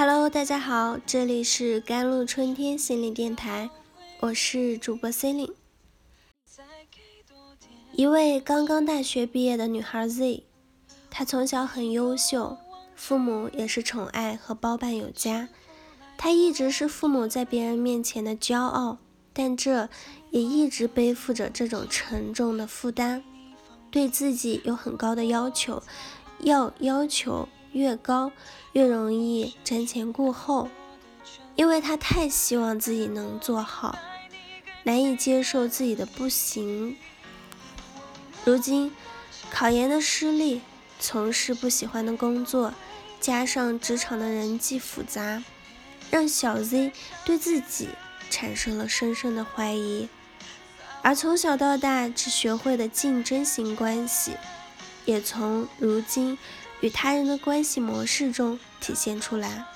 Hello，大家好，这里是甘露春天心理电台，我是主播 c e l i n e 一位刚刚大学毕业的女孩 Z，她从小很优秀，父母也是宠爱和包办有加，她一直是父母在别人面前的骄傲，但这也一直背负着这种沉重的负担，对自己有很高的要求，要要求。越高越容易瞻前顾后，因为他太希望自己能做好，难以接受自己的不行。如今考研的失利，从事不喜欢的工作，加上职场的人际复杂，让小 Z 对自己产生了深深的怀疑。而从小到大只学会的竞争型关系，也从如今。与他人的关系模式中体现出来，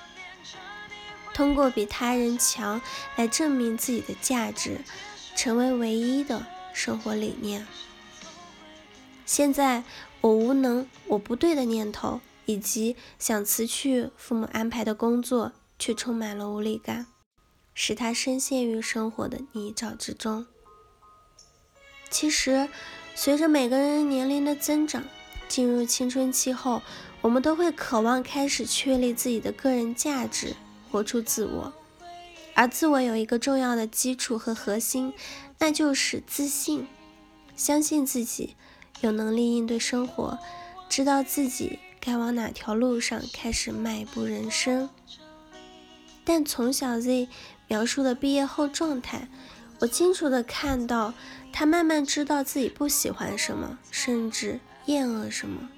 通过比他人强来证明自己的价值，成为唯一的生活理念。现在我无能、我不对的念头，以及想辞去父母安排的工作，却充满了无力感，使他深陷于生活的泥沼之中。其实，随着每个人年龄的增长，进入青春期后，我们都会渴望开始确立自己的个人价值，活出自我。而自我有一个重要的基础和核心，那就是自信，相信自己有能力应对生活，知道自己该往哪条路上开始迈步人生。但从小 Z 描述的毕业后状态，我清楚的看到他慢慢知道自己不喜欢什么，甚至。厌恶什么，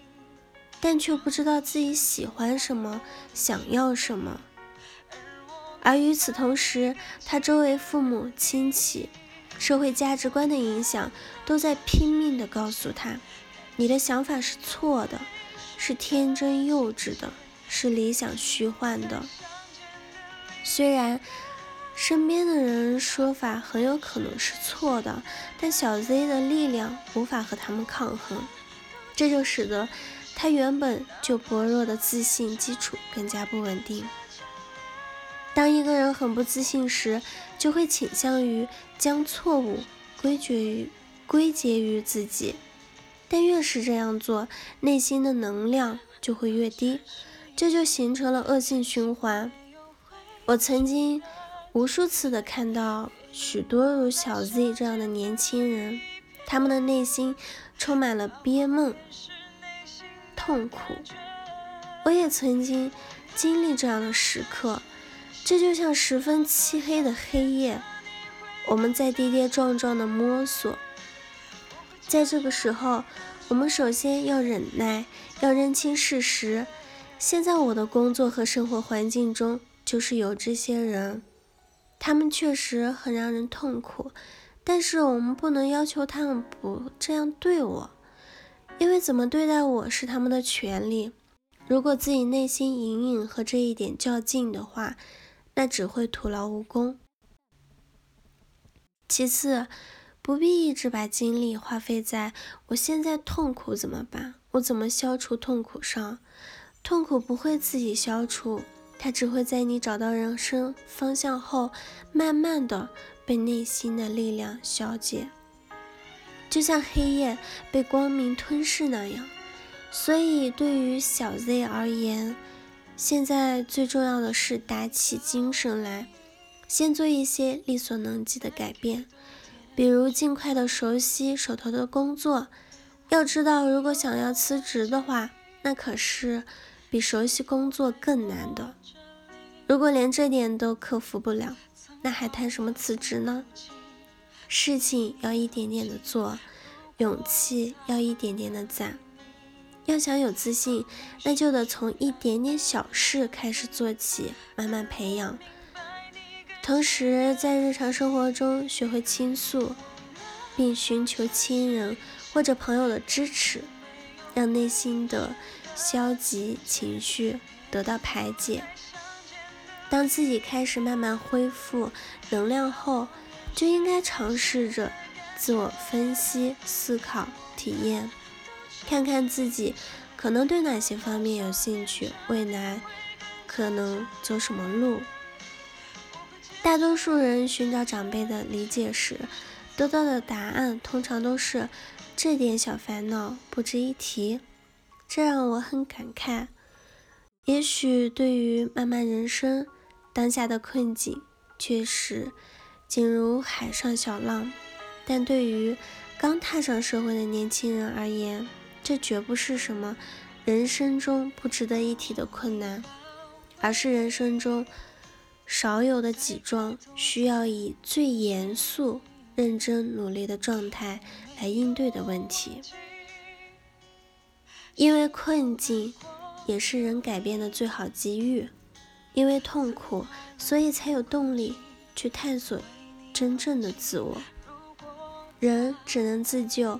但却不知道自己喜欢什么，想要什么。而与此同时，他周围父母亲戚、社会价值观的影响，都在拼命的告诉他：你的想法是错的，是天真幼稚的，是理想虚幻的。虽然身边的人说法很有可能是错的，但小 Z 的力量无法和他们抗衡。这就使得他原本就薄弱的自信基础更加不稳定。当一个人很不自信时，就会倾向于将错误归结于归结于自己，但越是这样做，内心的能量就会越低，这就形成了恶性循环。我曾经无数次的看到许多如小 Z 这样的年轻人。他们的内心充满了憋闷、痛苦。我也曾经经历这样的时刻，这就像十分漆黑的黑夜，我们在跌跌撞撞的摸索。在这个时候，我们首先要忍耐，要认清事实。现在我的工作和生活环境中就是有这些人，他们确实很让人痛苦。但是我们不能要求他们不这样对我，因为怎么对待我是他们的权利。如果自己内心隐隐和这一点较劲的话，那只会徒劳无功。其次，不必一直把精力花费在我现在痛苦怎么办，我怎么消除痛苦上。痛苦不会自己消除，它只会在你找到人生方向后，慢慢的。被内心的力量消解，就像黑夜被光明吞噬那样。所以，对于小 Z 而言，现在最重要的是打起精神来，先做一些力所能及的改变，比如尽快的熟悉手头的工作。要知道，如果想要辞职的话，那可是比熟悉工作更难的。如果连这点都克服不了，那还谈什么辞职呢？事情要一点点的做，勇气要一点点的攒。要想有自信，那就得从一点点小事开始做起，慢慢培养。同时，在日常生活中学会倾诉，并寻求亲人或者朋友的支持，让内心的消极情绪得到排解。当自己开始慢慢恢复能量后，就应该尝试着自我分析、思考、体验，看看自己可能对哪些方面有兴趣，未来可能走什么路。大多数人寻找长辈的理解时，得到的答案通常都是这点小烦恼不值一提，这让我很感慨。也许对于漫漫人生，当下的困境确实仅如海上小浪，但对于刚踏上社会的年轻人而言，这绝不是什么人生中不值得一提的困难，而是人生中少有的几桩需要以最严肃、认真、努力的状态来应对的问题，因为困境。也是人改变的最好机遇，因为痛苦，所以才有动力去探索真正的自我。人只能自救，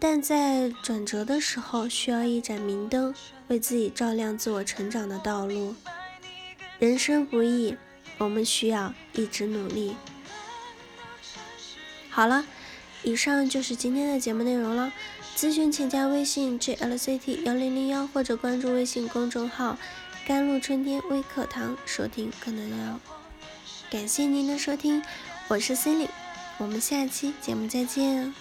但在转折的时候，需要一盏明灯，为自己照亮自我成长的道路。人生不易，我们需要一直努力。好了，以上就是今天的节目内容了。咨询请加微信 jlct 幺零零幺或者关注微信公众号“甘露春天微课堂”收听可能要。感谢您的收听，我是 Cindy，我们下期节目再见。